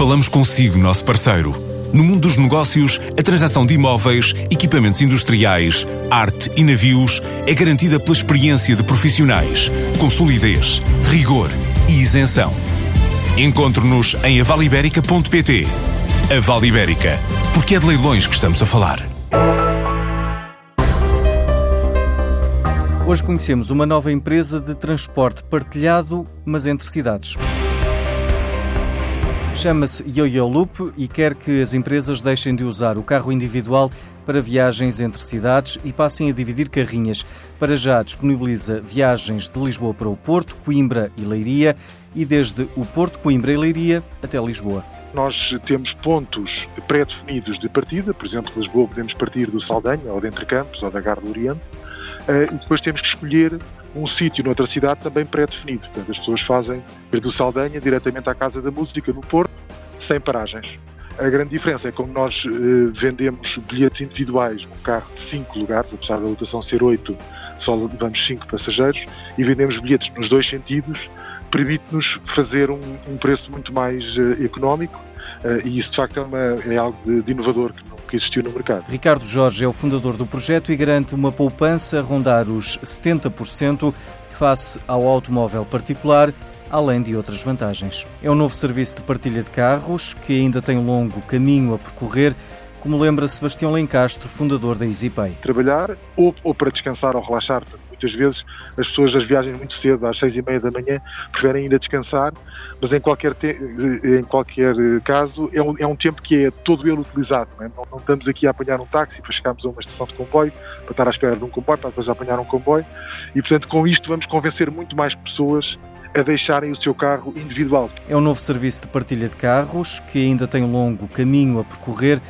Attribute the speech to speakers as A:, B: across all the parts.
A: Falamos consigo, nosso parceiro. No mundo dos negócios, a transação de imóveis, equipamentos industriais, arte e navios é garantida pela experiência de profissionais, com solidez, rigor e isenção. Encontre-nos em avaliberica.pt. A Vale Ibérica, porque é de leilões que estamos a falar.
B: Hoje conhecemos uma nova empresa de transporte partilhado, mas entre cidades. Chama-se YoYo Loop e quer que as empresas deixem de usar o carro individual para viagens entre cidades e passem a dividir carrinhas. Para já disponibiliza viagens de Lisboa para o Porto, Coimbra e Leiria e desde o Porto, Coimbra e Leiria até Lisboa.
C: Nós temos pontos pré-definidos de partida, por exemplo, Lisboa podemos partir do Saldanha ou de Entre Campos ou da Garra do Oriente, e depois temos que escolher um sítio noutra cidade também pré-definido. Portanto, as pessoas fazem desde o Saldanha diretamente à Casa da Música, no Porto, sem paragens. A grande diferença é como nós eh, vendemos bilhetes individuais num carro de 5 lugares, apesar da lotação ser 8, só levamos 5 passageiros, e vendemos bilhetes nos dois sentidos, permite-nos fazer um, um, preço muito mais uh, económico uh, e isso de facto é, uma, é algo de, de, inovador que nunca existiu no mercado.
B: Ricardo Jorge é o fundador do projeto e garante uma poupança a rondar os 70% face ao automóvel particular além de outras vantagens. É um novo serviço de partilha de carros que ainda tem um longo caminho a percorrer, como lembra Sebastião Lencastro, fundador da EasyPay.
C: Trabalhar ou, ou para descansar ou relaxar. Muitas vezes as pessoas das viagens muito cedo, às seis e meia da manhã, preferem ainda descansar, mas em qualquer, te, em qualquer caso é um, é um tempo que é todo ele utilizado. Não, é? não, não, estamos aqui a apanhar um táxi para chegarmos a uma estação de comboio, para estar à espera de um comboio, para depois apanhar um comboio, e portanto com isto vamos convencer muito mais pessoas a deixarem o seu carro individual.
B: É um novo serviço de partilha de carros que ainda tem um longo caminho a percorrer,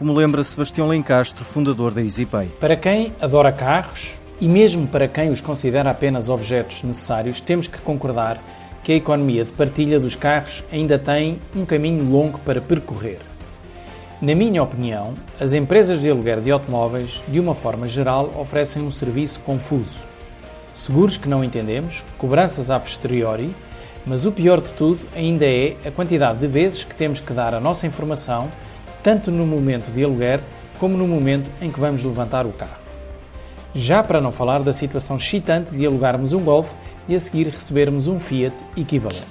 B: como lembra Sebastião Lencastro, fundador da EasyPay.
D: Para quem adora carros e mesmo para quem os considera apenas objetos necessários, temos que concordar que a economia de partilha dos carros ainda tem um caminho longo para percorrer. Na minha opinião, as empresas de aluguer de automóveis, de uma forma geral, oferecem um serviço confuso seguros que não entendemos, cobranças a posteriori, mas o pior de tudo ainda é a quantidade de vezes que temos que dar a nossa informação, tanto no momento de aluguer como no momento em que vamos levantar o carro. Já para não falar da situação excitante de alugarmos um Golf e a seguir recebermos um Fiat equivalente.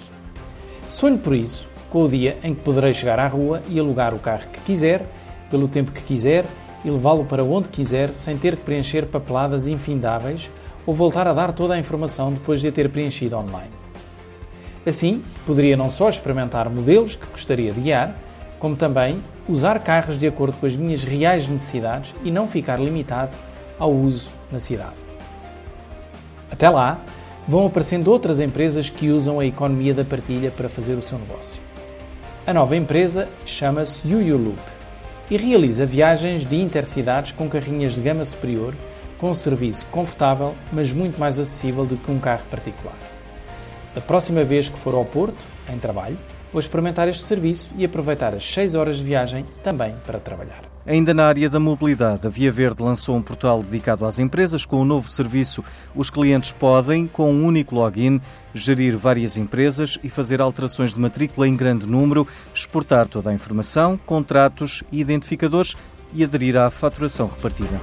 D: Sonho por isso com o dia em que poderei chegar à rua e alugar o carro que quiser, pelo tempo que quiser e levá-lo para onde quiser sem ter que preencher papeladas infindáveis ou voltar a dar toda a informação depois de a ter preenchido online. Assim, poderia não só experimentar modelos que gostaria de guiar, como também usar carros de acordo com as minhas reais necessidades e não ficar limitado ao uso na cidade. Até lá, vão aparecendo outras empresas que usam a economia da partilha para fazer o seu negócio. A nova empresa chama-se Loop e realiza viagens de intercidades com carrinhas de gama superior com um serviço confortável, mas muito mais acessível do que um carro particular. Da próxima vez que for ao Porto, em trabalho, vou experimentar este serviço e aproveitar as 6 horas de viagem também para trabalhar.
B: Ainda na área da mobilidade, a Via Verde lançou um portal dedicado às empresas. Com o novo serviço, os clientes podem, com um único login, gerir várias empresas e fazer alterações de matrícula em grande número, exportar toda a informação, contratos e identificadores e aderir à faturação repartida.